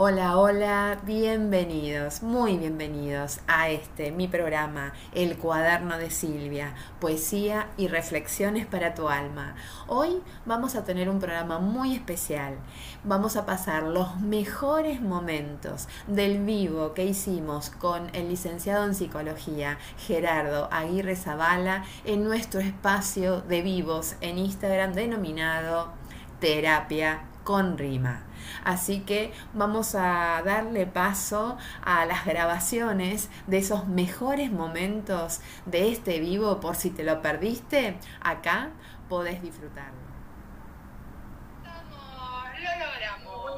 Hola, hola, bienvenidos, muy bienvenidos a este, mi programa, El cuaderno de Silvia, poesía y reflexiones para tu alma. Hoy vamos a tener un programa muy especial. Vamos a pasar los mejores momentos del vivo que hicimos con el licenciado en psicología Gerardo Aguirre Zavala en nuestro espacio de vivos en Instagram denominado Terapia con Rima. Así que vamos a darle paso a las grabaciones de esos mejores momentos de este vivo por si te lo perdiste, acá podés disfrutarlo. lo logramos.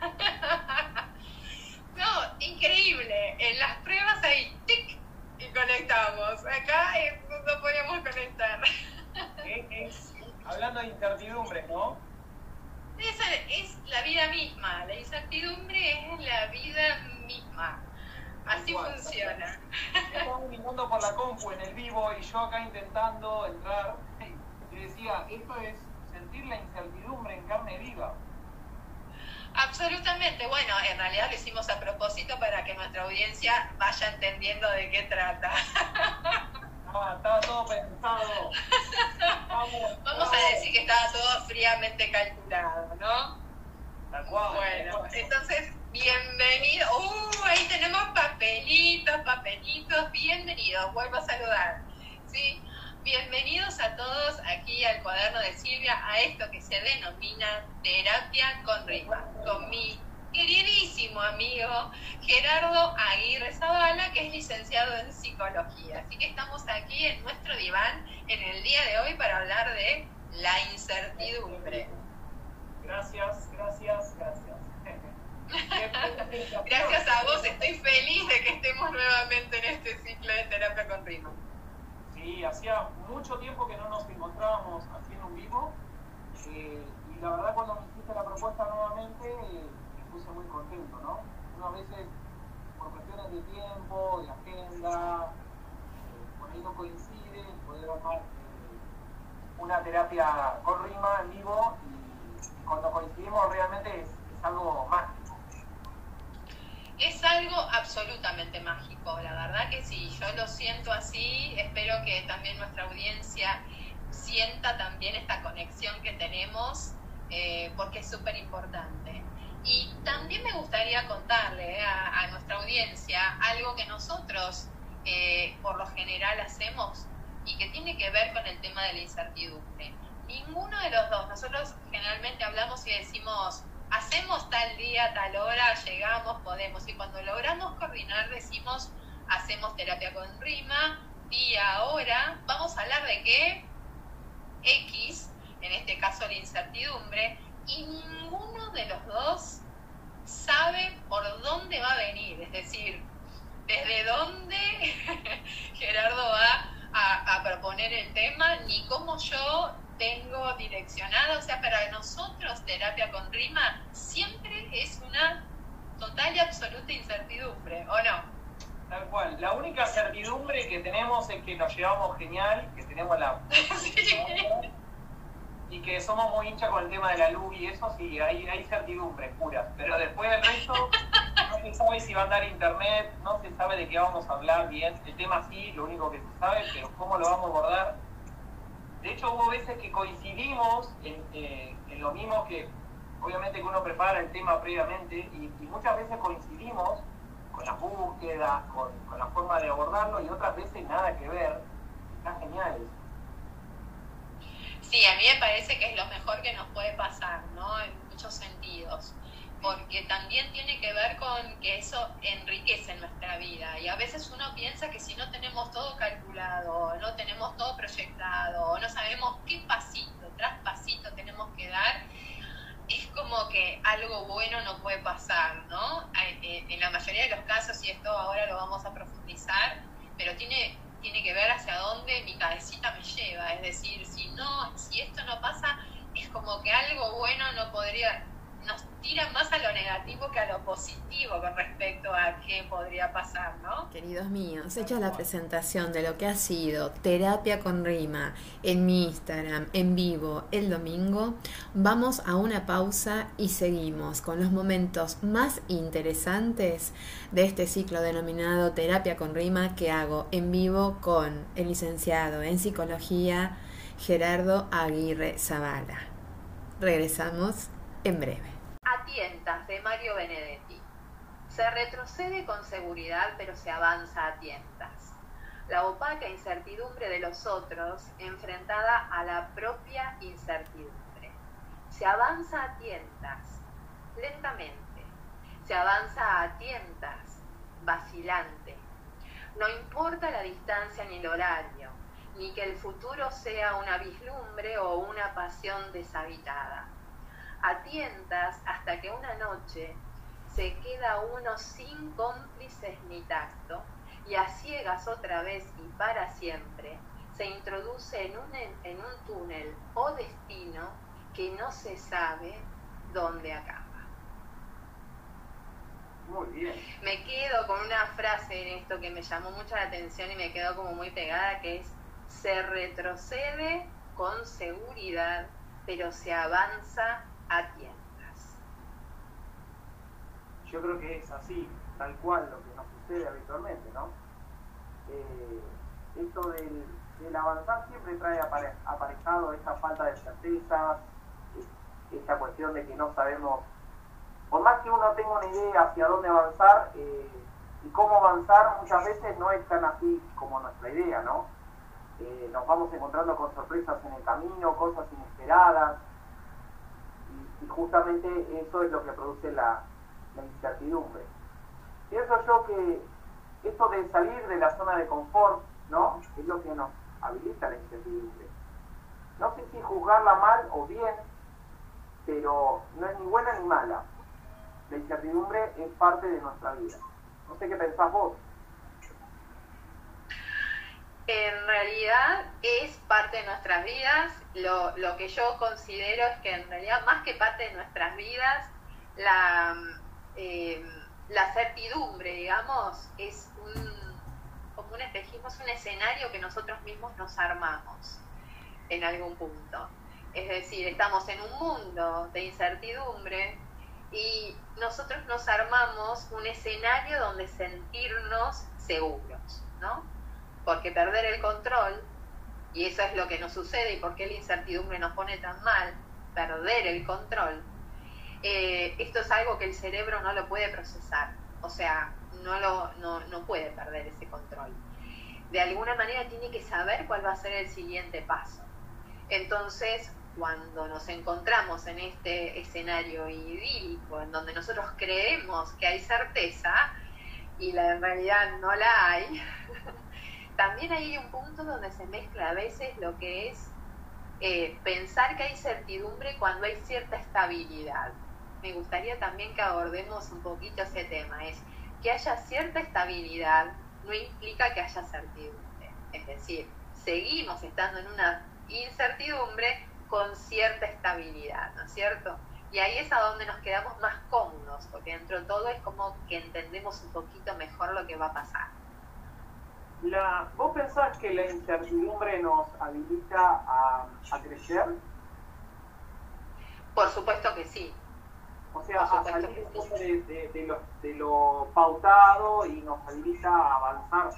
no, increíble. En las pruebas hay tic y conectamos. Acá eh, no podíamos conectar. hablando de incertidumbre, ¿no? Esa es la vida misma, la incertidumbre es la vida misma. Así funciona. Estamos mirando por la compu en el vivo y yo acá intentando entrar y decía, esto es sentir la incertidumbre en carne viva. Absolutamente, bueno, en realidad lo hicimos a propósito para que nuestra audiencia vaya entendiendo de qué trata. Ah, estaba todo pensado. Vamos, a decir que estaba todo fríamente calculado, ¿no? Tal cual. Bueno, entonces, bienvenido. Uh, ahí tenemos papelitos, papelitos. Bienvenidos, vuelvo a saludar. ¿Sí? Bienvenidos a todos aquí al cuaderno de Silvia, a esto que se denomina terapia con rima, con mi queridísimo amigo Gerardo Aguirre Zavala, que es licenciado en psicología. Así que estamos aquí en nuestro diván en el día de hoy para hablar de la incertidumbre. Gracias, gracias, gracias. gracias a vos, estoy feliz de que estemos nuevamente en este ciclo de terapia con ritmo. Sí, hacía mucho tiempo que no nos encontrábamos haciendo un vivo eh, y la verdad cuando me hiciste la propuesta nuevamente puse muy contento, ¿no? Uno a veces, por cuestiones de tiempo, de agenda, eh, por ahí no coincide, poder armar eh, una terapia con rima en vivo y, cuando coincidimos realmente es, algo mágico. Es algo absolutamente mágico, la verdad que sí, yo lo siento así, espero que también nuestra audiencia sienta también esta conexión que tenemos, eh, porque es súper importante. Y también me gustaría contarle eh, a, nuestra audiencia algo que nosotros eh, por lo general hacemos y que tiene que ver con el tema de la incertidumbre. Ninguno de los dos, nosotros generalmente hablamos y decimos, hacemos tal día, tal hora, llegamos, podemos. Y cuando logramos coordinar decimos, hacemos terapia con rima, día, hora, vamos a hablar de qué? X, en este caso la incertidumbre, y ninguno de los dos sabe por dónde va a venir, es decir, desde dónde Gerardo va a, proponer el tema, ni cómo yo tengo direccionado, o sea, para nosotros terapia con rima siempre es una total y absoluta incertidumbre, ¿o no? Tal cual. La única certidumbre que tenemos es que nos llevamos genial, que tenemos la... y que somos muy hinchas con el tema de la luz y eso, sí, hay, hay certidumbre pura. Pero después del resto, no se sabe si va a andar internet, no se sabe de qué vamos a hablar bien. El tema sí, lo único que se sabe, pero cómo lo vamos a abordar. De hecho, hubo veces que coincidimos en, eh, lo mismo que, obviamente, que uno prepara el tema previamente, y, muchas veces coincidimos con las búsquedas, con, con la forma de abordarlo, y otras veces nada que ver. Está genial eso. Sí, a mí me parece que es lo mejor que nos puede pasar, ¿no? En muchos sentidos, porque también tiene que ver con que eso enriquece nuestra vida y a veces uno piensa que si no tenemos todo calculado, no tenemos todo proyectado, no sabemos qué pasito tras pasito tenemos que dar, es como que algo bueno no puede pasar, ¿no? Eh, en la mayoría de los casos, y esto ahora lo vamos a profundizar, pero tiene tiene que ver hacia dónde mi cabecita me lleva. Es decir, si no, si esto no pasa, es como que algo bueno no podría, nos tira más a lo negativo negativo que a lo positivo con respecto a qué podría pasar, ¿no? Queridos míos, hecha la presentación de lo que ha sido terapia con rima en mi Instagram en vivo el domingo, vamos a una pausa y seguimos con los momentos más interesantes de este ciclo denominado terapia con rima que hago en vivo con el licenciado en psicología Gerardo Aguirre Zavala. Regresamos en breve. De Mario Benedetti. Se retrocede con seguridad, pero se avanza a tientas. La opaca incertidumbre de los otros enfrentada a la propia incertidumbre. Se avanza a tientas, lentamente. Se avanza a tientas, vacilante. No importa la distancia ni el horario, ni que el futuro sea una vislumbre o una pasión deshabitada a tientas hasta que una noche se queda uno sin cómplices ni tacto y a ciegas otra vez y para siempre se introduce en un, en un túnel o destino que no se sabe dónde acaba. Muy bien. Me quedo con una frase en esto que me llamó mucho la atención y me quedó como muy pegada, que es, se retrocede con seguridad, pero se avanza a tiendas. Yo creo que es así, tal cual lo que nos sucede habitualmente, ¿no? Eh, esto del, avanzar siempre trae aparejado esta falta de certezas, esta cuestión de que no sabemos, por más que uno tenga una idea hacia dónde avanzar, eh, y cómo avanzar muchas veces no es tan así como nuestra idea, ¿no? Eh, nos vamos encontrando con sorpresas en el camino, cosas inesperadas, y justamente eso es lo que produce la, incertidumbre. Pienso yo que esto de salir de la zona de confort, ¿no? Es lo que nos habilita la incertidumbre. No sé si juzgarla mal o bien, pero no es ni buena ni mala. La incertidumbre es parte de nuestra vida. No sé qué pensás vos. En realidad es parte de nuestras vidas. Lo, lo, que yo considero es que en realidad más que parte de nuestras vidas, la, eh, la certidumbre, digamos, es como un espejismo, es un escenario que nosotros mismos nos armamos en algún punto. Es decir, estamos en un mundo de incertidumbre y nosotros nos armamos un escenario donde sentirnos seguros, ¿no? Porque perder el control, y eso es lo que nos sucede y por qué la incertidumbre nos pone tan mal, perder el control, eh, esto es algo que el cerebro no lo puede procesar, o sea, no, lo, no, no puede perder ese control. De alguna manera tiene que saber cuál va a ser el siguiente paso. Entonces, cuando nos encontramos en este escenario idílico, en donde nosotros creemos que hay certeza y la, en realidad no la hay, también hay un punto donde se mezcla a veces lo que es eh, pensar que hay certidumbre cuando hay cierta estabilidad. Me gustaría también que abordemos un poquito ese tema, es que haya cierta estabilidad no implica que haya certidumbre. Es decir, seguimos estando en una incertidumbre con cierta estabilidad, ¿no es cierto? Y ahí es a donde nos quedamos más cómodos, porque dentro de todo es como que entendemos un poquito mejor lo que va a pasar. La, ¿Vos pensás que la incertidumbre nos habilita a, crecer? Por supuesto que sí. O sea, a salir de, de, lo, de lo pautado y nos habilita a avanzar.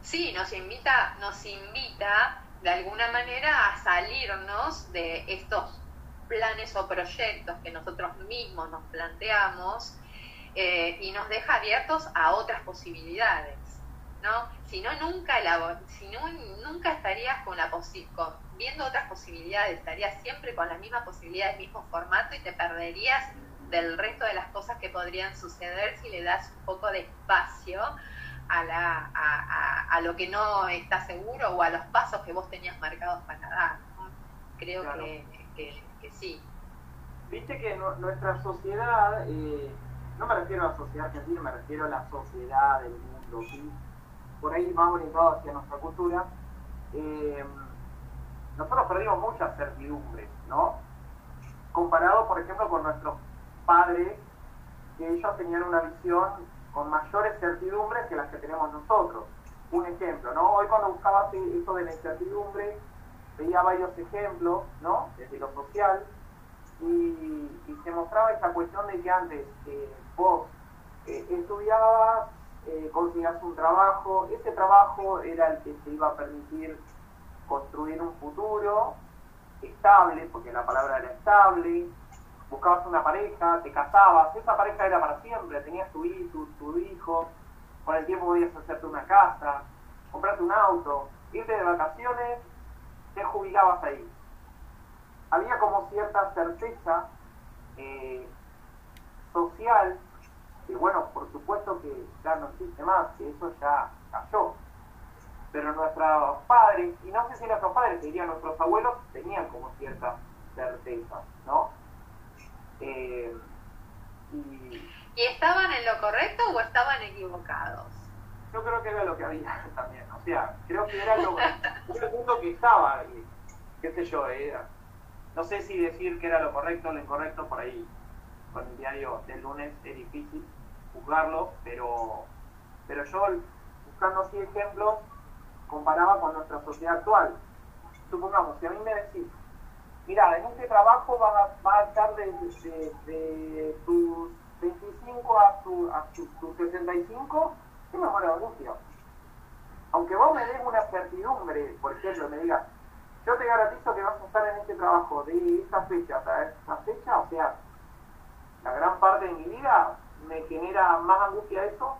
Sí, nos invita, nos invita de alguna manera a salirnos de estos planes o proyectos que nosotros mismos nos planteamos eh, y nos deja abiertos a otras posibilidades, ¿no? Si no, nunca, si no, nunca estarías con la con, viendo otras posibilidades, estarías siempre con la misma posibilidad, el mismo formato y te perderías del resto de las cosas que podrían suceder si le das un poco de espacio a, la, a, lo que no está seguro o a los pasos que vos tenías marcados para dar. Creo que, que, sí. Viste que nuestra sociedad... Eh no me refiero a la sociedad argentina, me refiero a la sociedad del mundo, ¿sí? por ahí más orientado hacia nuestra cultura, eh, nosotros perdimos muchas certidumbres, ¿no? Comparado, por ejemplo, con nuestros padres que ellos tenían una visión con mayores certidumbres que las que tenemos nosotros. Un ejemplo, ¿no? Hoy cuando buscaba eso de la incertidumbre, veía varios ejemplos, ¿no? Desde lo social, y, se mostraba esa cuestión de que antes eh, vos eh, estudiabas, eh, conseguías un trabajo, ese trabajo era el que te iba a permitir construir un futuro estable, porque la palabra era estable, buscabas una pareja, te casabas, esa pareja era para siempre, tenías tu hijo, tu, hijo, con el tiempo podías hacerte una casa, comprarte un auto, irte de vacaciones, te jubilabas ahí. Había como cierta certeza eh, social, que bueno, por supuesto que ya no existe más, que eso ya cayó. Pero nuestros padres, y no sé si nuestros padres, dirían nuestros abuelos, tenían como cierta certeza, ¿no? Eh, y... estaban en lo correcto o estaban equivocados? Yo creo que era lo que había también. O sea, creo que era lo, el punto que estaba, y, qué sé yo, era, no sé si decir que era lo correcto o lo incorrecto, por ahí con el diario del lunes es difícil juzgarlo, pero, pero yo buscando así ejemplos comparaba con nuestra sociedad actual. Supongamos, si a mí me decís, mira, en este trabajo va, va a estar desde de, tus 25 a, tu, a tus 65, ¿qué me muero de Aunque vos me des una certidumbre, por ejemplo, me digas, yo te garantizo que vas a estar en este trabajo de esta fecha hasta esta fecha, o sea, de mi vida me genera más angustia eso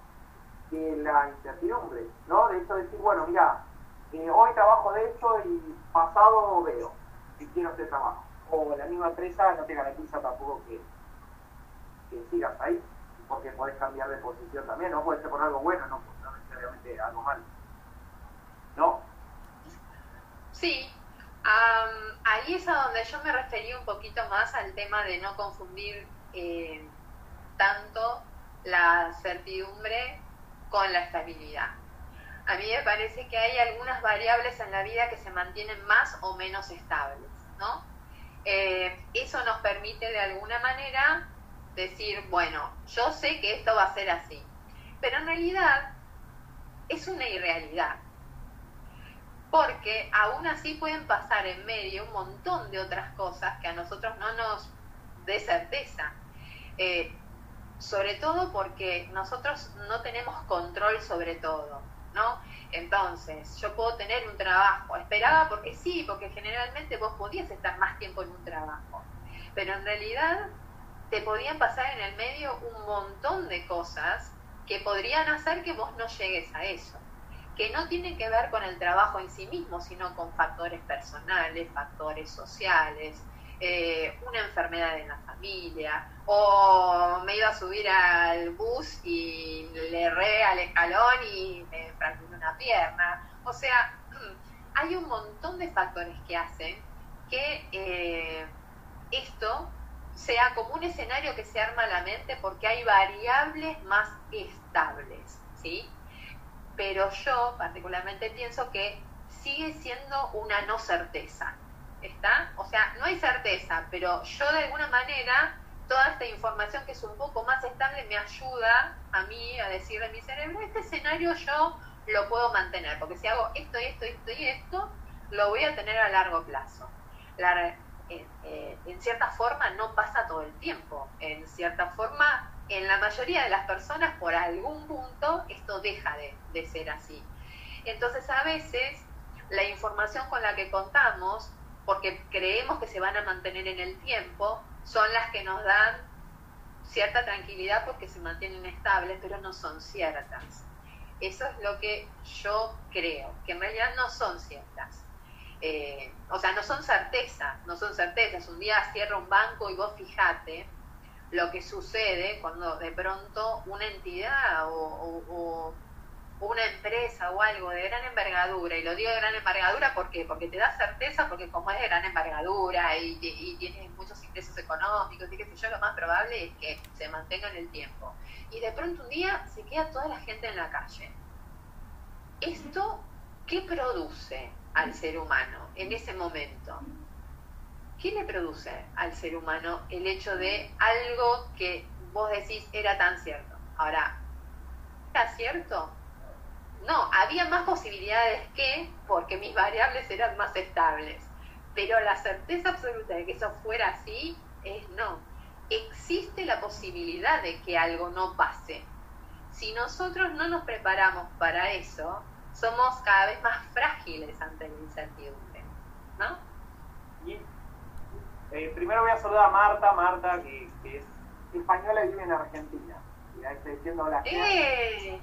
que la incertidumbre, ¿no? De hecho decir, bueno, mira, eh, hoy trabajo de esto y pasado veo si quiero hacer trabajo. O la misma empresa no te garantiza tampoco que, que sigas ahí, porque puedes cambiar de posición también, no puede ser por algo bueno, no, no necesariamente algo malo. ¿No? Sí, ahí es a donde yo me referí un poquito más al tema de no confundir eh, tanto la certidumbre con la estabilidad. A mí me parece que hay algunas variables en la vida que se mantienen más o menos estables, ¿no? Eh, eso nos permite de alguna manera decir, bueno, yo sé que esto va a ser así, pero en realidad es una irrealidad porque aún así pueden pasar en medio un montón de otras cosas que a nosotros no nos dé certeza. Eh, sobre todo porque nosotros no tenemos control sobre todo, ¿no? Entonces, yo puedo tener un trabajo, esperaba porque sí, porque generalmente vos podías estar más tiempo en un trabajo, pero en realidad te podían pasar en el medio un montón de cosas que podrían hacer que vos no llegues a eso. Que no tiene que ver con el trabajo en sí mismo, sino con factores personales, factores sociales, eh, una enfermedad en la familia, o me iba a subir al bus y le erré al escalón y me fracturé una pierna. O sea, hay un montón de factores que hacen que eh, esto sea como un escenario que se arma a la mente porque hay variables más estables, ¿sí? pero yo particularmente pienso que sigue siendo una no certeza. ¿Está? O sea, no hay certeza, pero yo de alguna manera, toda esta información que es un poco más estable me ayuda a mí a decirle a mi cerebro, este escenario yo lo puedo mantener, porque si hago esto esto esto y esto, lo voy a tener a largo plazo. Eh, eh, en cierta forma no pasa todo el tiempo, en cierta forma en la mayoría de las personas por algún punto esto deja de, ser así. Entonces a veces la información con la que contamos, porque creemos que se van a mantener en el tiempo, son las que nos dan cierta tranquilidad porque se mantienen estables, pero no son ciertas. Eso es lo que yo creo, que en realidad no son ciertas. Eh, o sea, no son certezas, no son certezas. Un día cierra un banco y vos fijate lo que sucede cuando de pronto una entidad o, una empresa o algo de gran envergadura, y lo digo de gran envergadura porque porque te da certeza, porque como es de gran envergadura y, y tienes muchos ingresos económicos y qué sé yo, lo más probable es que se mantenga en el tiempo. Y de pronto un día se queda toda la gente en la calle. ¿Esto qué produce al ser humano en ese momento? ¿qué le produce al ser humano el hecho de algo que vos decís era tan cierto? Ahora, ¿era cierto? No, había más posibilidades que porque mis variables eran más estables. Pero la certeza absoluta de que eso fuera así es no. Existe la posibilidad de que algo no pase. Si nosotros no nos preparamos para eso, somos cada vez más frágiles ante la incertidumbre. ¿No? Eh, primero voy a saludar a Marta, Marta, que, es española y vive en Argentina. Y ahí estoy diciendo hola. ¡Eh!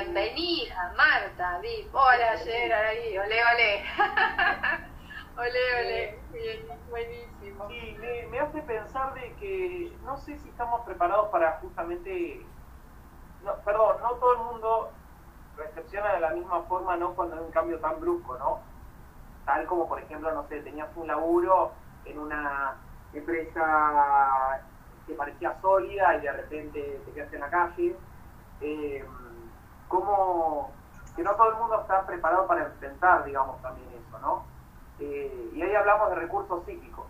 Bienvenida, Marta, Dip. Hola, Gerard, ahí, ole, ole. ole, ole. Bien, buenísimo. Sí, me, hace pensar de que no sé si estamos preparados para justamente. No, perdón, no todo el mundo recepciona de la misma forma, ¿no? Cuando hay un cambio tan brusco, ¿no? Tal como, por ejemplo, no sé, tenías un laburo en una empresa que parecía sólida y de repente te quedaste en la calle. Eh, cómo que no todo el mundo está preparado para enfrentar, digamos, también eso, ¿no? Eh, y ahí hablamos de recursos psíquicos.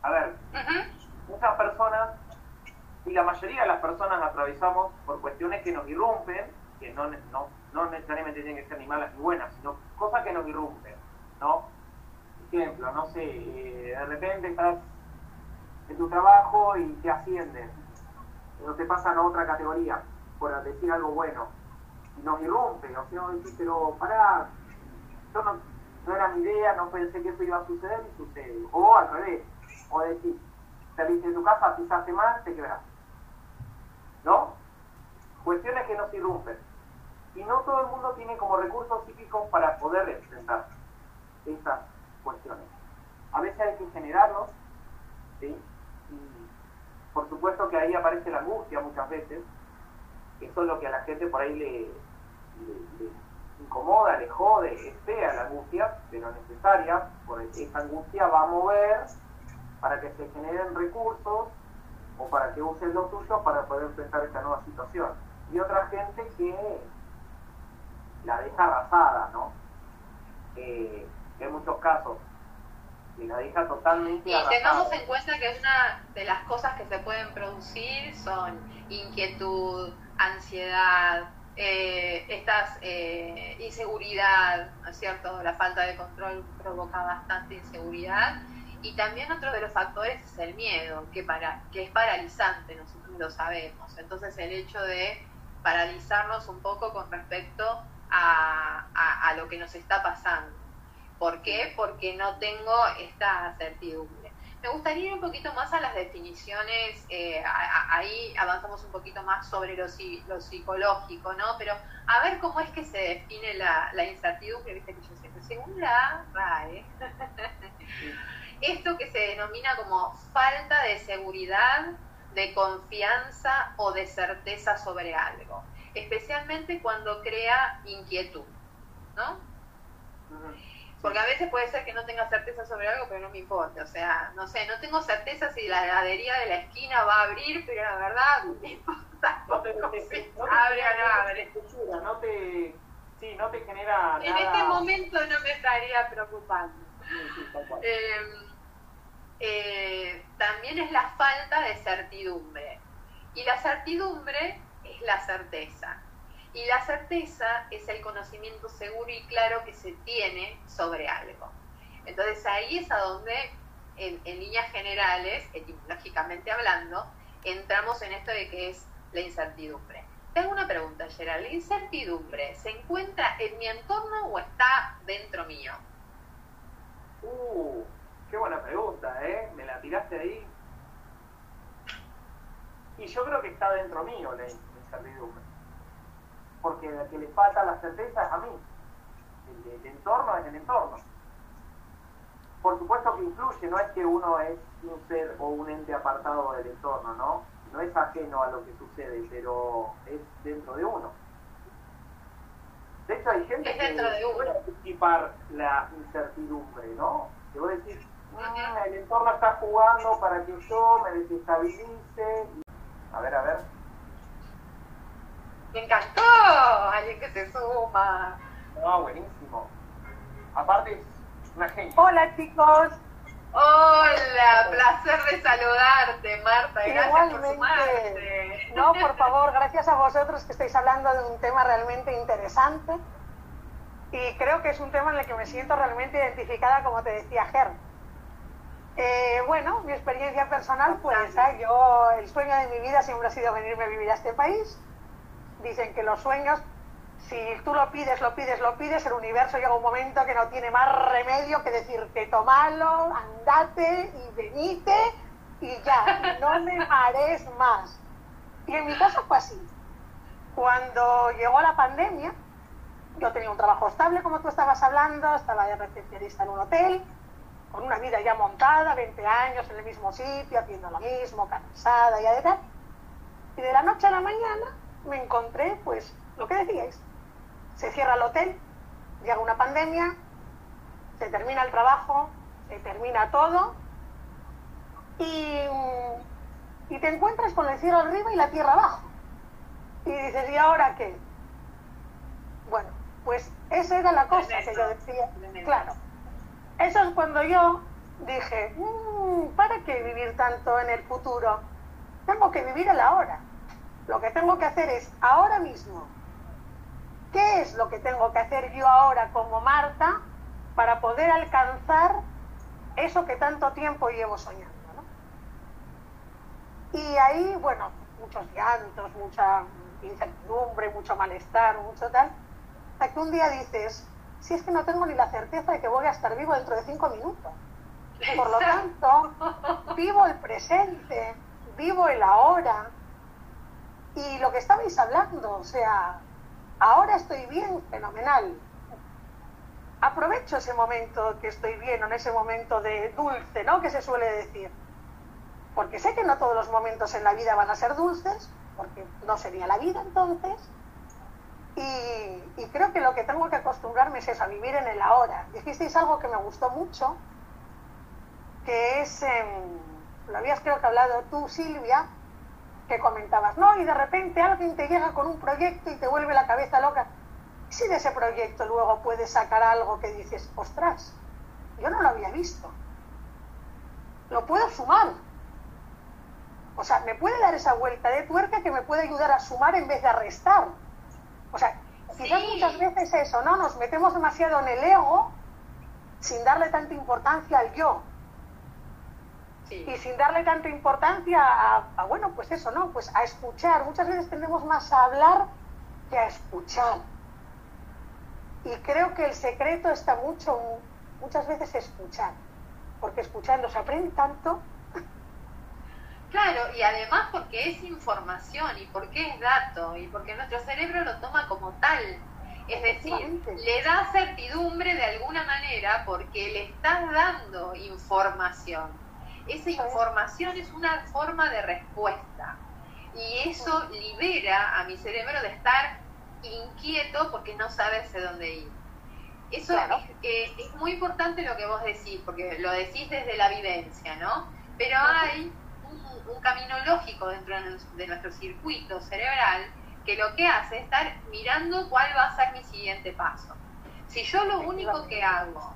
A ver, muchas personas, y la mayoría de las personas atravesamos por cuestiones que nos irrumpen, que no, no, no necesariamente tienen que ser ni malas ni buenas, sino cosas que nos irrumpen, ¿no? Ejemplo, no sé, eh, de repente estás en tu trabajo y te ascienden, pero te pasan a otra categoría por decir algo bueno, y nos irrumpe, o sea, decir, pero pará, yo no, era mi idea, no pensé que eso iba a suceder y sucede. O al revés, o decir, saliste de tu casa, pisaste mal, te quebrás. ¿No? Cuestiones que nos irrumpen. Y no todo el mundo tiene como recursos psíquicos para poder enfrentar estas cuestiones. A veces hay que generarlos, ¿sí? Y por supuesto que ahí aparece la angustia muchas veces, eso es lo que a la gente por ahí le, incomoda, le jode, es fea la angustia, pero necesaria, porque esa angustia va a mover para que se generen recursos o para que usen los tuyos para poder enfrentar esta nueva situación. Y otra gente que la deja arrasada, ¿no? Eh, en muchos casos y la deja totalmente y tengamos en cuenta que una de las cosas que se pueden producir son inquietud, ansiedad, eh, estas eh, inseguridad, ¿no es cierto? La falta de control provoca bastante inseguridad. Y también otro de los factores es el miedo, que, para, que es paralizante, nosotros lo sabemos. Entonces el hecho de paralizarnos un poco con respecto a, a lo que nos está pasando. ¿Por qué? Porque no tengo esta certidumbre. Me gustaría ir un poquito más a las definiciones, eh, ahí avanzamos un poquito más sobre lo, lo, psicológico, ¿no? Pero a ver cómo es que se define la, incertidumbre, viste que yo siempre, según la RAE, esto que se denomina como falta de seguridad, de confianza o de certeza sobre algo, especialmente cuando crea inquietud, ¿no? Porque a veces puede ser que no tenga certeza sobre algo, pero no me importa. O sea, no sé, no tengo certeza si la heladería de la esquina va a abrir, pero la verdad me importa. No te, abre o no abre. No te, sí, no te genera En este momento no me estaría preocupando. Em, eh, también es la falta de certidumbre. Y la certidumbre es la certeza. Y la certeza es el conocimiento seguro y claro que se tiene sobre algo. Entonces ahí es a donde, en, líneas generales, etimológicamente hablando, entramos en esto de que es la incertidumbre. Tengo una pregunta, Gerald. ¿La incertidumbre se encuentra en mi entorno o está dentro mío? Uh, qué buena pregunta, ¿eh? Me la tiraste ahí. Y yo creo que está dentro mío la incertidumbre porque el que le falta la certeza es a mí. El, entorno es el entorno. Por supuesto que influye, no es que uno es un ser o un ente apartado del entorno, ¿no? No es ajeno a lo que sucede, pero es dentro de uno. De hecho, hay gente que puede anticipar la incertidumbre, ¿no? Que vos decís, mm, el entorno está jugando para que yo me desestabilice. A ver, a ver, me encantó, alguien que se suma. No, buenísimo. Aparte, Hola chicos. Hola, placer de saludarte, Marta. Gracias Igualmente. por sumarte. No, por favor, gracias a vosotros que estáis hablando de un tema realmente interesante. Y creo que es un tema en el que me siento realmente identificada, como te decía Ger. Eh, bueno, mi experiencia personal, pues ¿sabes? yo, el sueño de mi vida siempre ha sido venirme a vivir a este país. Dicen que los sueños, si tú lo pides, lo pides, lo pides, el universo llega un momento que no tiene más remedio que decirte, tomalo, andate y venite y ya, no me marees más. Y en mi caso fue así. Cuando llegó la pandemia, yo tenía un trabajo estable, como tú estabas hablando, estaba de recepcionista en un hotel, con una vida ya montada, 20 años en el mismo sitio, haciendo lo mismo, cansada y tal. Y de la noche a la mañana me encontré, pues, lo que decíais. Se cierra el hotel, llega una pandemia, se termina el trabajo, se termina todo y, y te encuentras con el cielo arriba y la tierra abajo. Y dices, ¿y ahora qué? Bueno, pues esa era la cosa que yo decía. Claro, eso es cuando yo dije, mmm, ¿para qué vivir tanto en el futuro? Tengo que vivir el ahora. Lo que tengo que hacer es ahora mismo. ¿Qué es lo que tengo que hacer yo ahora como Marta para poder alcanzar eso que tanto tiempo llevo soñando? Y ahí, bueno, muchos llantos, mucha incertidumbre, mucho malestar, mucho tal, hasta que un día dices, si es que no tengo ni la certeza de que voy a estar vivo dentro de cinco minutos. Por lo tanto, vivo el presente, vivo el ahora. Y lo que estabais hablando, o sea, ahora estoy bien, fenomenal. Aprovecho ese momento que estoy bien, en ese momento de dulce, ¿no? Que se suele decir. Porque sé que no todos los momentos en la vida van a ser dulces, porque no sería la vida entonces. Y, creo que lo que tengo que acostumbrarme es eso, a vivir en el ahora. Dijisteis algo que me gustó mucho, que es, eh, lo habías creo que hablado tú, Silvia, que comentabas, ¿no? Y de repente alguien te llega con un proyecto y te vuelve la cabeza loca. ¿Y si de ese proyecto luego puedes sacar algo que dices, ostras, yo no lo había visto? Lo puedo sumar. O sea, me puede dar esa vuelta de tuerca que me puede ayudar a sumar en vez de a restar. O sea, quizás sí. muchas veces eso, ¿no? Nos metemos demasiado en el ego sin darle tanta importancia al yo. Sí. Y sin darle tanta importancia a, a, bueno, pues eso, ¿no? Pues a escuchar. Muchas veces tendemos más a hablar que a escuchar. Y creo que el secreto está mucho, muchas veces escuchar. Porque escuchando se aprende tanto Claro, y además porque es información y porque es dato y porque nuestro cerebro lo toma como tal. Es decir, le da certidumbre de alguna manera porque le estás dando información. Esa información es una forma de respuesta y eso libera a mi cerebro de estar inquieto porque no sabe hacia dónde ir. Eso claro. es, eh, es muy importante lo que vos decís, porque lo decís desde la vivencia, ¿no? Pero hay un camino lógico dentro de nuestro circuito cerebral que lo que hace es estar mirando cuál va a ser mi siguiente paso. Si yo lo único que hago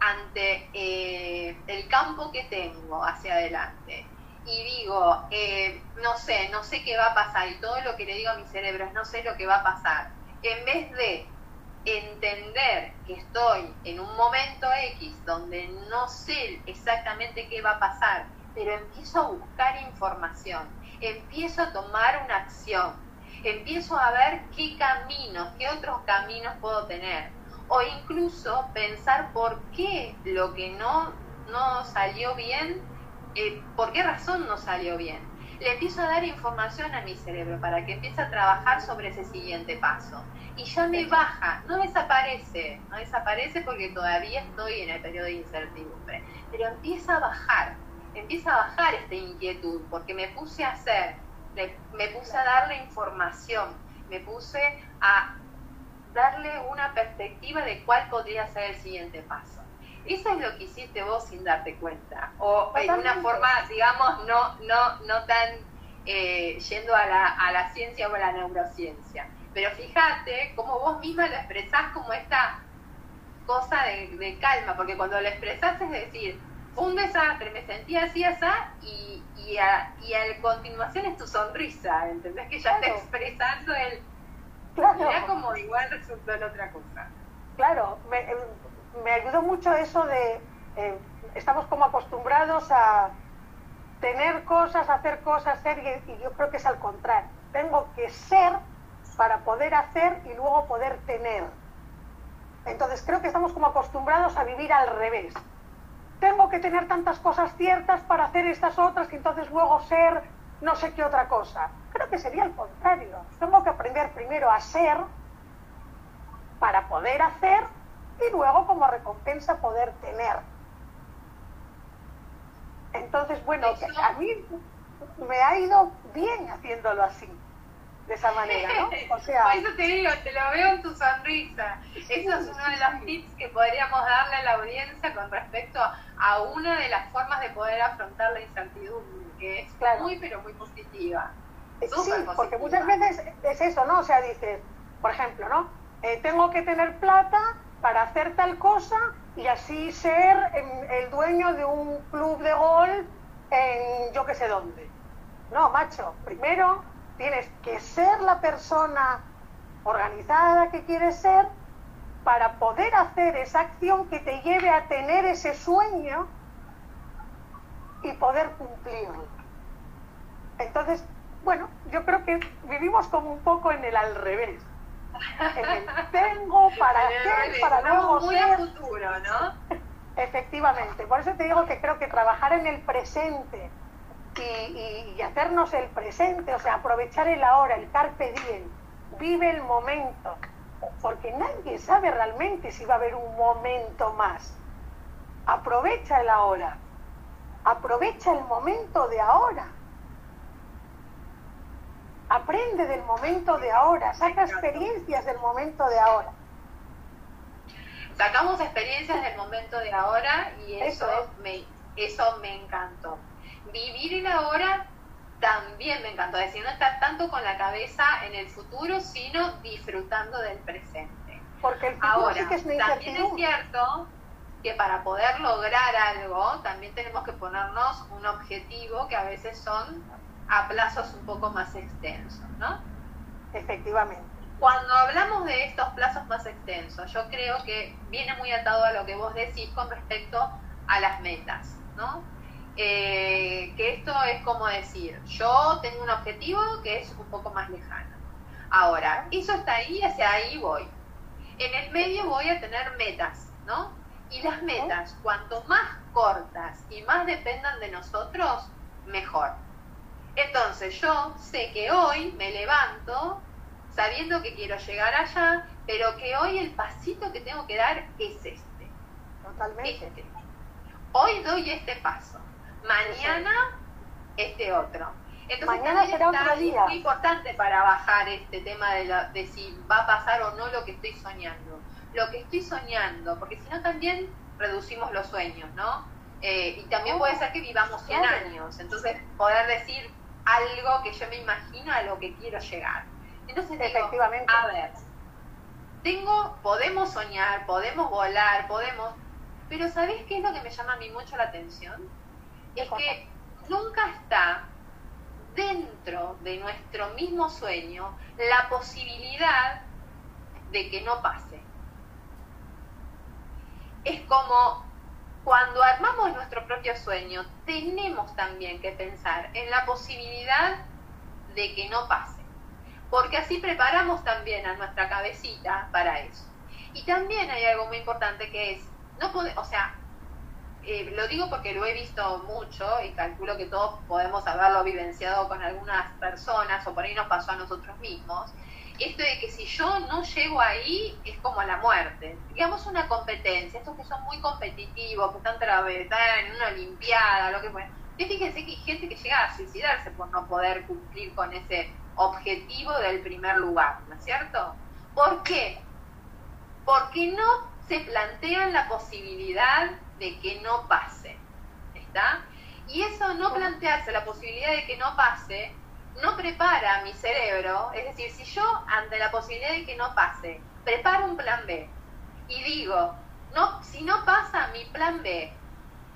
ante eh, el campo que tengo hacia adelante. Y digo, eh, no sé, no sé qué va a pasar y todo lo que le digo a mi cerebro es no sé lo que va a pasar, en vez de entender que estoy en un momento X donde no sé exactamente qué va a pasar pero empiezo a buscar información, empiezo a tomar una acción, empiezo a ver qué caminos, qué otros caminos puedo tener, o incluso pensar por qué lo que no, no salió bien, eh, por qué razón no salió bien. Le empiezo a dar información a mi cerebro para que empiece a trabajar sobre ese siguiente paso. Y ya me baja, no desaparece, no desaparece porque todavía estoy en el periodo de incertidumbre, pero empieza a bajar empieza a bajar esta inquietud, porque me puse a hacer, me puse a darle información, me puse a darle una perspectiva de cuál podría ser el siguiente paso. Eso es lo que hiciste vos sin darte cuenta, o en una forma, digamos, no, no, no tan eh, yendo a la, a la ciencia o a la neurociencia. Pero fíjate cómo vos misma lo expresás como esta cosa de, calma, porque cuando lo expresas es decir, fue un desastre, me sentía así, así, y, y, a, y a continuación es tu sonrisa, ¿entendés? Que ya está expresando el... Claro. Ya como igual resultó en otra cosa. Claro, me, eh, me ayudó mucho eso de... Eh, estamos como acostumbrados a tener cosas, hacer cosas, ser, y yo creo que es al contrario. Tengo que ser para poder hacer y luego poder tener. Entonces creo que estamos como acostumbrados a vivir al revés. Tengo que tener tantas cosas ciertas para hacer estas otras y entonces luego ser no sé qué otra cosa. Creo que sería el contrario. Tengo que aprender primero a ser para poder hacer y luego como recompensa poder tener. Entonces, bueno, a mí me ha ido bien haciéndolo así de esa manera, ¿no? O sea, eso te digo, te lo veo en tu sonrisa. Eso es uno de los tips que podríamos darle a la audiencia con respecto a una de las formas de poder afrontar la incertidumbre, que es muy, pero muy positiva. Sí, porque muchas veces es eso, ¿no? O sea, dices, por ejemplo, ¿no? Eh, tengo que tener plata para hacer tal cosa y así ser el dueño de un club de golf en yo que sé dónde. No, macho, primero Tienes que ser la persona organizada que quieres ser para poder hacer esa acción que te lleve a tener ese sueño y poder cumplirlo. Entonces, bueno, yo creo que vivimos como un poco en el al revés. En el tengo para hacer, para luego muy ser. futuro, ¿no? Efectivamente. Por eso te digo que creo que trabajar en el presente, y, hacernos el presente, o sea, aprovechar el ahora, el carpe diem, vive el momento, porque nadie sabe realmente si va a haber un momento más. Aprovecha el ahora, aprovecha el momento de ahora. Aprende del momento de ahora, saca experiencias del momento de ahora. Sacamos experiencias del momento de ahora y eso, me, eso me encantó vivir el ahora también me encantó, es decir, no estar tanto con la cabeza en el futuro, sino disfrutando del presente. Porque el Ahora, es también es cierto que para poder lograr algo, también tenemos que ponernos un objetivo que a veces son a plazos un poco más extensos, ¿no? Efectivamente. Cuando hablamos de estos plazos más extensos, yo creo que viene muy atado a lo que vos decís con respecto a las metas, ¿no? Eh, que esto es como decir, yo tengo un objetivo que es un poco más lejano. Ahora, eso está ahí, hacia ahí voy. En el medio voy a tener metas, ¿no? Y las metas, cuanto más cortas y más dependan de nosotros, mejor. Entonces yo sé que hoy me levanto sabiendo que quiero llegar allá, pero que hoy el pasito que tengo que dar es este. Totalmente. Este. Hoy doy este paso mañana este otro. Entonces mañana será otro día. Muy importante para bajar este tema de, de si va a pasar o no lo que estoy soñando. Lo que estoy soñando, porque si no también reducimos los sueños, ¿no? Eh, y también puede ser que vivamos 100 años, entonces poder decir algo que yo me imagino a lo que quiero llegar. Entonces Efectivamente. a ver, tengo, podemos soñar, podemos volar, podemos, pero ¿sabés qué es lo que me llama a mí mucho la atención? es que nunca está dentro de nuestro mismo sueño la posibilidad de que no pase. Es como cuando armamos nuestro propio sueño, tenemos también que pensar en la posibilidad de que no pase, porque así preparamos también a nuestra cabecita para eso. Y también hay algo muy importante que es, no puede, o sea, eh, lo digo porque lo he visto mucho y calculo que todos podemos haberlo vivenciado con algunas personas o por ahí nos pasó a nosotros mismos. Esto de que si yo no llego ahí es como la muerte. Digamos una competencia, estos que son muy competitivos, que están, en una olimpiada, lo que fuera. Fíjense que hay gente que llega a suicidarse por no poder cumplir con ese objetivo del primer lugar, ¿no es cierto? ¿Por qué? Porque no se plantean la posibilidad de que no pase. ¿Está? Y eso no plantearse la posibilidad de que no pase, no prepara mi cerebro, es decir, si yo ante la posibilidad de que no pase, preparo un plan B y digo, no, si no pasa, mi plan B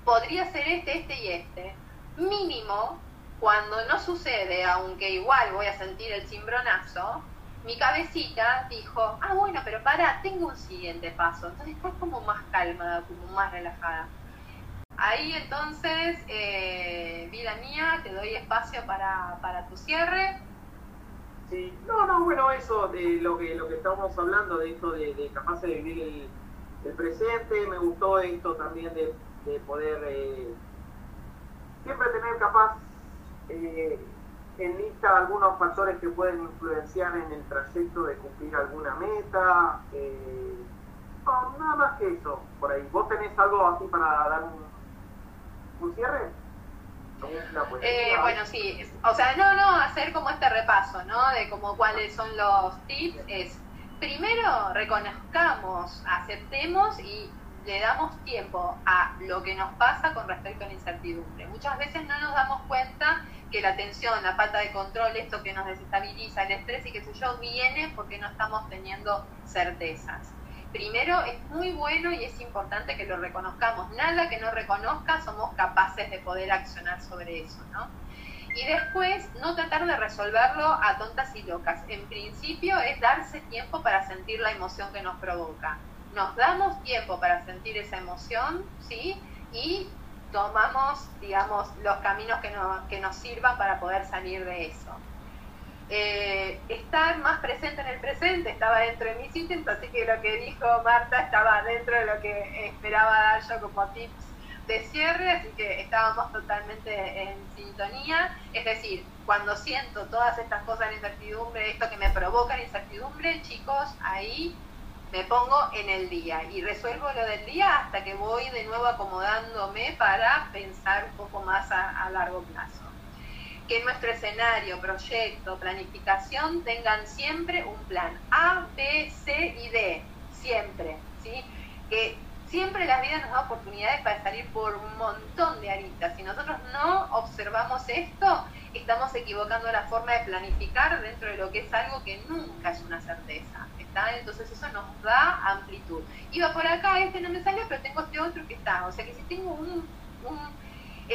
podría ser este, este y este. Mínimo, cuando no sucede, aunque igual voy a sentir el cimbronazo, mi cabecita dijo, ah, bueno, pero para, tengo un siguiente paso. Entonces estás como más calmada, como más relajada. Ahí entonces, eh, vida mía, te doy espacio para, para tu cierre. Sí, no, no, bueno, eso de lo que lo que estamos hablando, de esto de, capaz de vivir el, presente, me gustó esto también de, poder eh, siempre tener capaz eh, en lista algunos factores que pueden influenciar en el trayecto de cumplir alguna meta. Eh, nada más que eso, por ahí. ¿Vos tenés algo así para dar un, un cierre? Eh, bueno, sí, o sea, no, no, hacer como este repaso, ¿no? De como cuáles son los tips, es primero reconozcamos, aceptemos y le damos tiempo a lo que nos pasa con respecto a la incertidumbre. Muchas veces no nos damos cuenta que la tensión, la falta de control, esto que nos desestabiliza, el estrés y qué sé yo, viene porque no estamos teniendo certezas. Primero, es muy bueno y es importante que lo reconozcamos. Nada que no reconozca somos capaces de poder accionar sobre eso, ¿no? Y después, no tratar de resolverlo a tontas y locas. En principio, es darse tiempo para sentir la emoción que nos provoca. Nos damos tiempo para sentir esa emoción, ¿sí? Y tomamos, digamos, los caminos que, que nos sirvan para poder salir de eso. Eh, estar más presente en el presente estaba dentro de mis ítems, así que lo que dijo Marta estaba dentro de lo que esperaba dar yo como tips de cierre, así que estábamos totalmente en sintonía. Es decir, cuando siento todas estas cosas de incertidumbre, esto que me provoca la incertidumbre, chicos, ahí me pongo en el día y resuelvo lo del día hasta que voy de nuevo acomodándome para pensar un poco más a, largo plazo. Que nuestro escenario, proyecto, planificación tengan siempre un plan A, B, C y D, siempre, ¿sí? Que siempre la vida nos da oportunidades para salir por un montón de aristas. Si nosotros no observamos esto, estamos equivocando la forma de planificar dentro de lo que es algo que nunca es una certeza. Entonces eso nos da amplitud. Iba por acá, este no me salió, pero tengo este otro que está. O sea que si tengo un,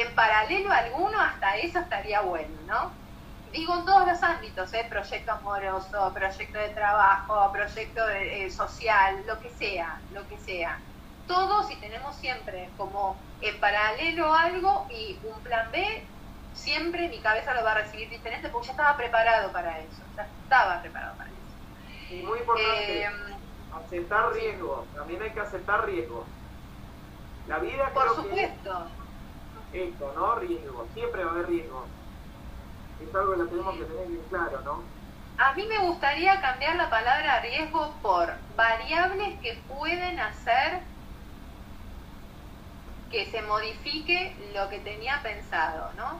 en paralelo alguno, hasta eso estaría bueno, ¿no? Digo en todos los ámbitos, ¿eh? proyecto amoroso, proyecto de trabajo, proyecto eh, social, lo que sea, lo que sea. Todos, y tenemos siempre como en paralelo algo y un plan B, siempre mi cabeza lo va a recibir diferente porque ya estaba preparado para eso, ya estaba preparado para eso. Y muy importante, eh, aceptar riesgos. También hay que aceptar riesgos. La vida Por supuesto. Que esto, ¿no? Riesgos. Siempre va a haber riesgos. Es algo que tenemos que tener bien claro, ¿no? A mí me gustaría cambiar la palabra riesgo por variables que pueden hacer que se modifique lo que tenía pensado, ¿no?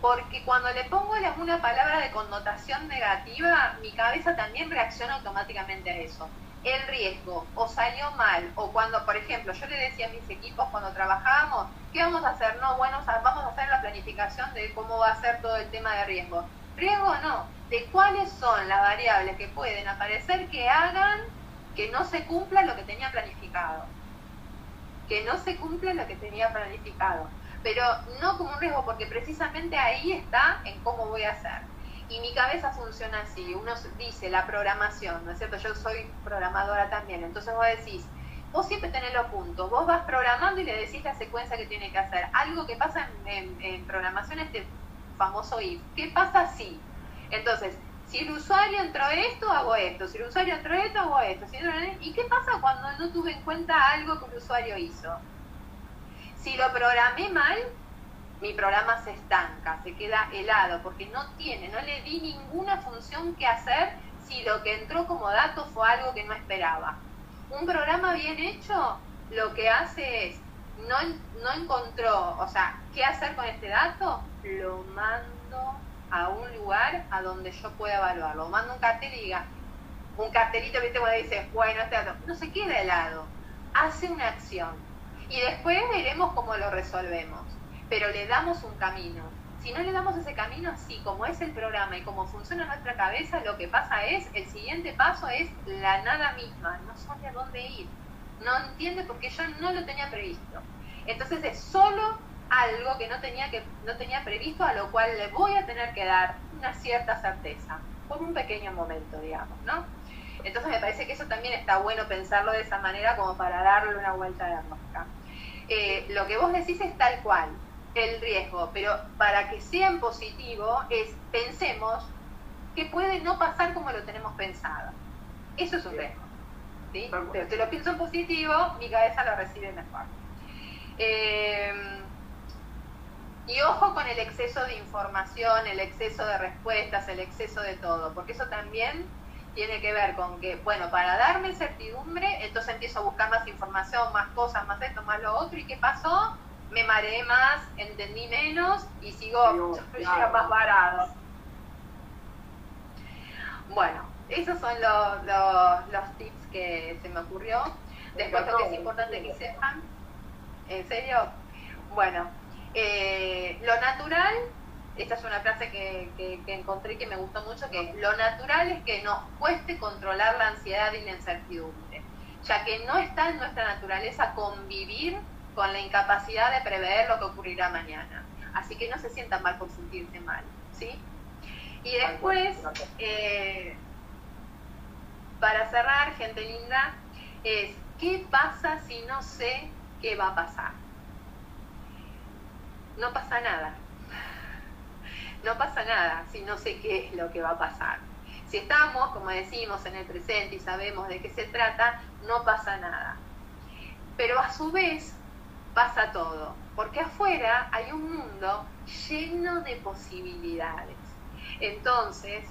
porque cuando le pongo una palabra de connotación negativa, mi cabeza también reacciona automáticamente a eso. El riesgo, o salió mal, o cuando, por ejemplo, yo le decía a mis equipos cuando trabajábamos, ¿qué vamos a hacer? No, bueno, vamos a hacer la planificación de cómo va a ser todo el tema de riesgo. Riesgo no, de cuáles son las variables que pueden aparecer que hagan que no se cumpla lo que tenía planificado. Que no se cumpla lo que tenía planificado pero no como un riesgo, porque precisamente ahí está en cómo voy a hacer. Y mi cabeza funciona así, uno dice la programación, ¿no es cierto? Yo soy programadora también, entonces vos decís, vos siempre tenés los puntos, vos vas programando y le decís la secuencia que tiene que hacer. Algo que pasa en, programación es este famoso if. ¿Qué pasa si? Entonces, si el usuario entró esto, hago esto. Si el usuario entró esto, hago esto. ¿Y qué pasa cuando no tuve en cuenta algo que el usuario hizo? Si lo programé mal, mi programa se estanca, se queda helado, porque no tiene, no le di ninguna función que hacer si lo que entró como dato fue algo que no esperaba. Un programa bien hecho lo que hace es, no, no encontró, o sea, ¿qué hacer con este dato? Lo mando a un lugar a donde yo pueda evaluarlo. Mando un cartel y diga, un cartelito, viste, cuando dice, bueno, este dato, no se queda helado, hace una acción y después veremos cómo lo resolvemos. Pero le damos un camino. Si no le damos ese camino, así como es el programa y como funciona nuestra cabeza, lo que pasa es, el siguiente paso es la nada misma, no sabe a dónde ir. no entiende porque yo no lo tenía previsto. Entonces es solo algo que no tenía, que, no tenía previsto, a lo cual le voy a tener que dar una cierta certeza, por un pequeño momento, digamos, ¿no? Entonces me parece que eso también está bueno pensarlo de esa manera como para darle una vuelta de rosca. Eh, lo que vos decís es tal cual, el riesgo, pero para que sea en positivo es pensemos que puede no pasar como lo tenemos pensado. Eso es un riesgo. ¿sí? Pero si lo pienso en positivo, mi cabeza lo recibe mejor. Eh, y ojo con el exceso de información, el exceso de respuestas, el exceso de todo, porque eso también tiene que ver con que, bueno, para darme certidumbre, entonces empiezo a buscar más información, más cosas, más esto, más lo otro, ¿y qué pasó? Me mareé más, entendí menos y sigo más varado. Bueno, esos son los, los, tips que se me ocurrió. Después lo que es importante que sepan, ¿en serio? Bueno, eh, lo natural, esta es una frase que, que, que encontré que me gustó mucho, que lo natural es que nos cueste controlar la ansiedad y la incertidumbre, ya que no está en nuestra naturaleza convivir con la incapacidad de prever lo que ocurrirá mañana. Así que no se sientan mal por sentirse mal, ¿sí? Y después, eh, para cerrar, gente linda, es ¿qué pasa si no sé qué va a pasar? No pasa nada. No pasa nada si no sé qué es lo que va a pasar. Si estamos, como decimos, en el presente y sabemos de qué se trata, no pasa nada. Pero a su vez pasa todo, porque afuera hay un mundo lleno de posibilidades entonces,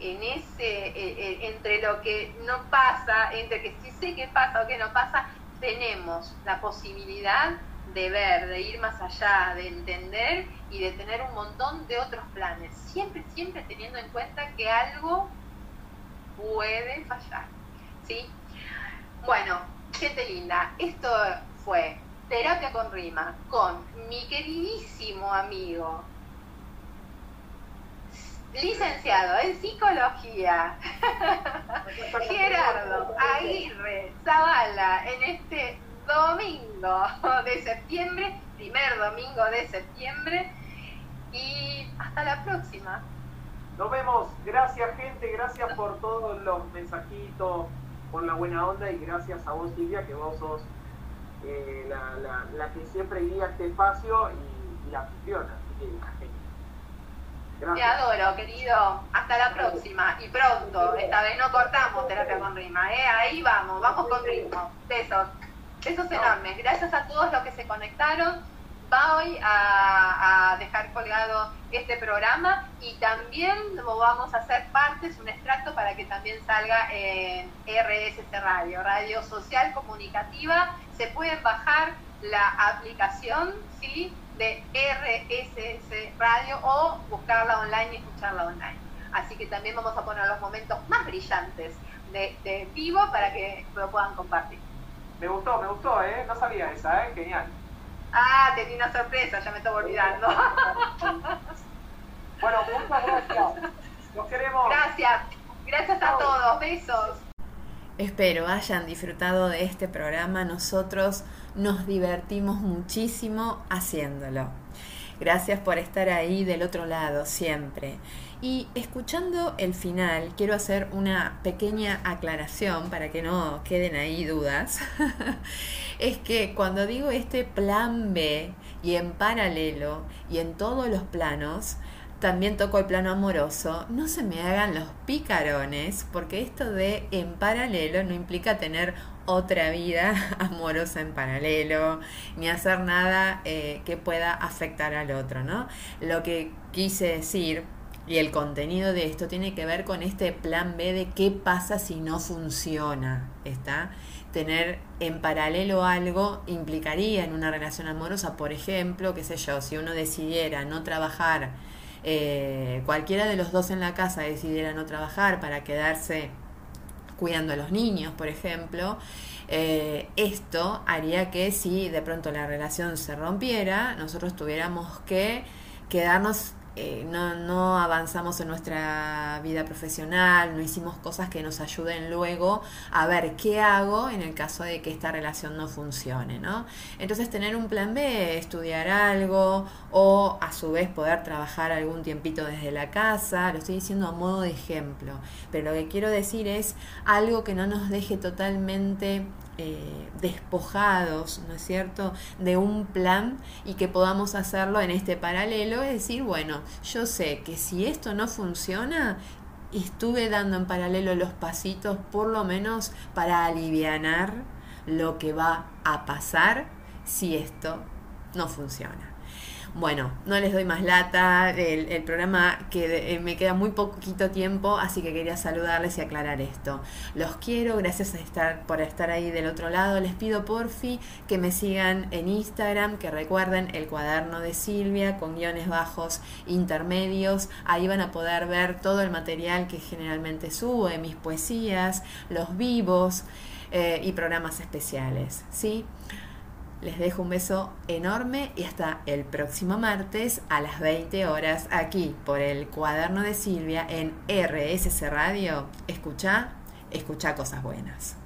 en ese, eh, eh, entre lo que no pasa, entre que sí sé qué pasa o qué no pasa, tenemos la posibilidad de ver, de ir más allá, de entender y de tener un montón de otros planes. Siempre, siempre teniendo en cuenta que algo puede fallar. ¿Sí? Bueno, gente linda, esto fue Terapia con Rima con mi queridísimo amigo licenciado en psicología, Gerardo Aguirre Zavala, en este domingo de septiembre, primer domingo de septiembre, y hasta la próxima. Nos vemos, gracias gente, gracias por todos los mensajitos, por la buena onda y gracias a vos Silvia, que vos sos eh, la, que siempre guía este espacio y, la funciona. Te adoro, querido. Hasta la próxima. Y pronto. Esta vez no cortamos terapia con rima, ¿eh? Ahí vamos, vamos con ritmo. Besos. Besos enormes. Gracias a todos los que se conectaron. Voy a, a dejar colgado este programa y también lo vamos a hacer parte, es un extracto para que también salga en RSC Radio, Radio Social Comunicativa. Se pueden bajar la aplicación, ¿sí? de RSS Radio o buscarla online y escucharla online. Así que también vamos a poner los momentos más brillantes de, vivo para que lo puedan compartir. Me gustó, me gustó, ¿eh? No sabía esa, ¿eh? Genial. Ah, tenía una sorpresa, ya me estaba olvidando. bueno, muchas gracias. Nos queremos. Gracias. Gracias a todos. Besos. Espero hayan disfrutado de este programa. Nosotros nos divertimos muchísimo haciéndolo. Gracias por estar ahí del otro lado siempre. Y escuchando el final, quiero hacer una pequeña aclaración para que no queden ahí dudas. es que cuando digo este plan B y en paralelo y en todos los planos, también toco el plano amoroso, no se me hagan los picarones, porque esto de en paralelo no implica tener otra vida amorosa en paralelo, ni hacer nada eh, que pueda afectar al otro, ¿no? Lo que quise decir y el contenido de esto tiene que ver con este plan B de qué pasa si no funciona, ¿está? Tener en paralelo algo implicaría en una relación amorosa, por ejemplo, qué sé yo, si uno decidiera no trabajar, eh, cualquiera de los dos en la casa decidiera no trabajar para quedarse cuidando a los niños, por ejemplo, eh, esto haría que si de pronto la relación se rompiera, nosotros tuviéramos que quedarnos eh, no, no, avanzamos en nuestra vida profesional, no hicimos cosas que nos ayuden luego a ver qué hago en el caso de que esta relación no funcione, ¿no? Entonces tener un plan B, estudiar algo o a su vez poder trabajar algún tiempito desde la casa, lo estoy diciendo a modo de ejemplo, pero lo que quiero decir es algo que no nos deje totalmente eh, despojados, ¿no es cierto?, de un plan y que podamos hacerlo en este paralelo, es decir, bueno, yo sé que si esto no funciona, estuve dando en paralelo los pasitos por lo menos para aliviar lo que va a pasar si esto no funciona. Bueno, no les doy más lata, el, programa que eh, me queda muy poquito tiempo, así que quería saludarles y aclarar esto. Los quiero, gracias a estar, por estar ahí del otro lado. Les pido porfi que me sigan en Instagram, que recuerden el cuaderno de Silvia con guiones bajos intermedios. Ahí van a poder ver todo el material que generalmente subo, mis poesías, los vivos eh, y programas especiales. ¿sí? Les dejo un beso enorme y hasta el próximo martes a las 20 horas aquí por el cuaderno de Silvia en RSC Radio. Escucha, escucha cosas buenas.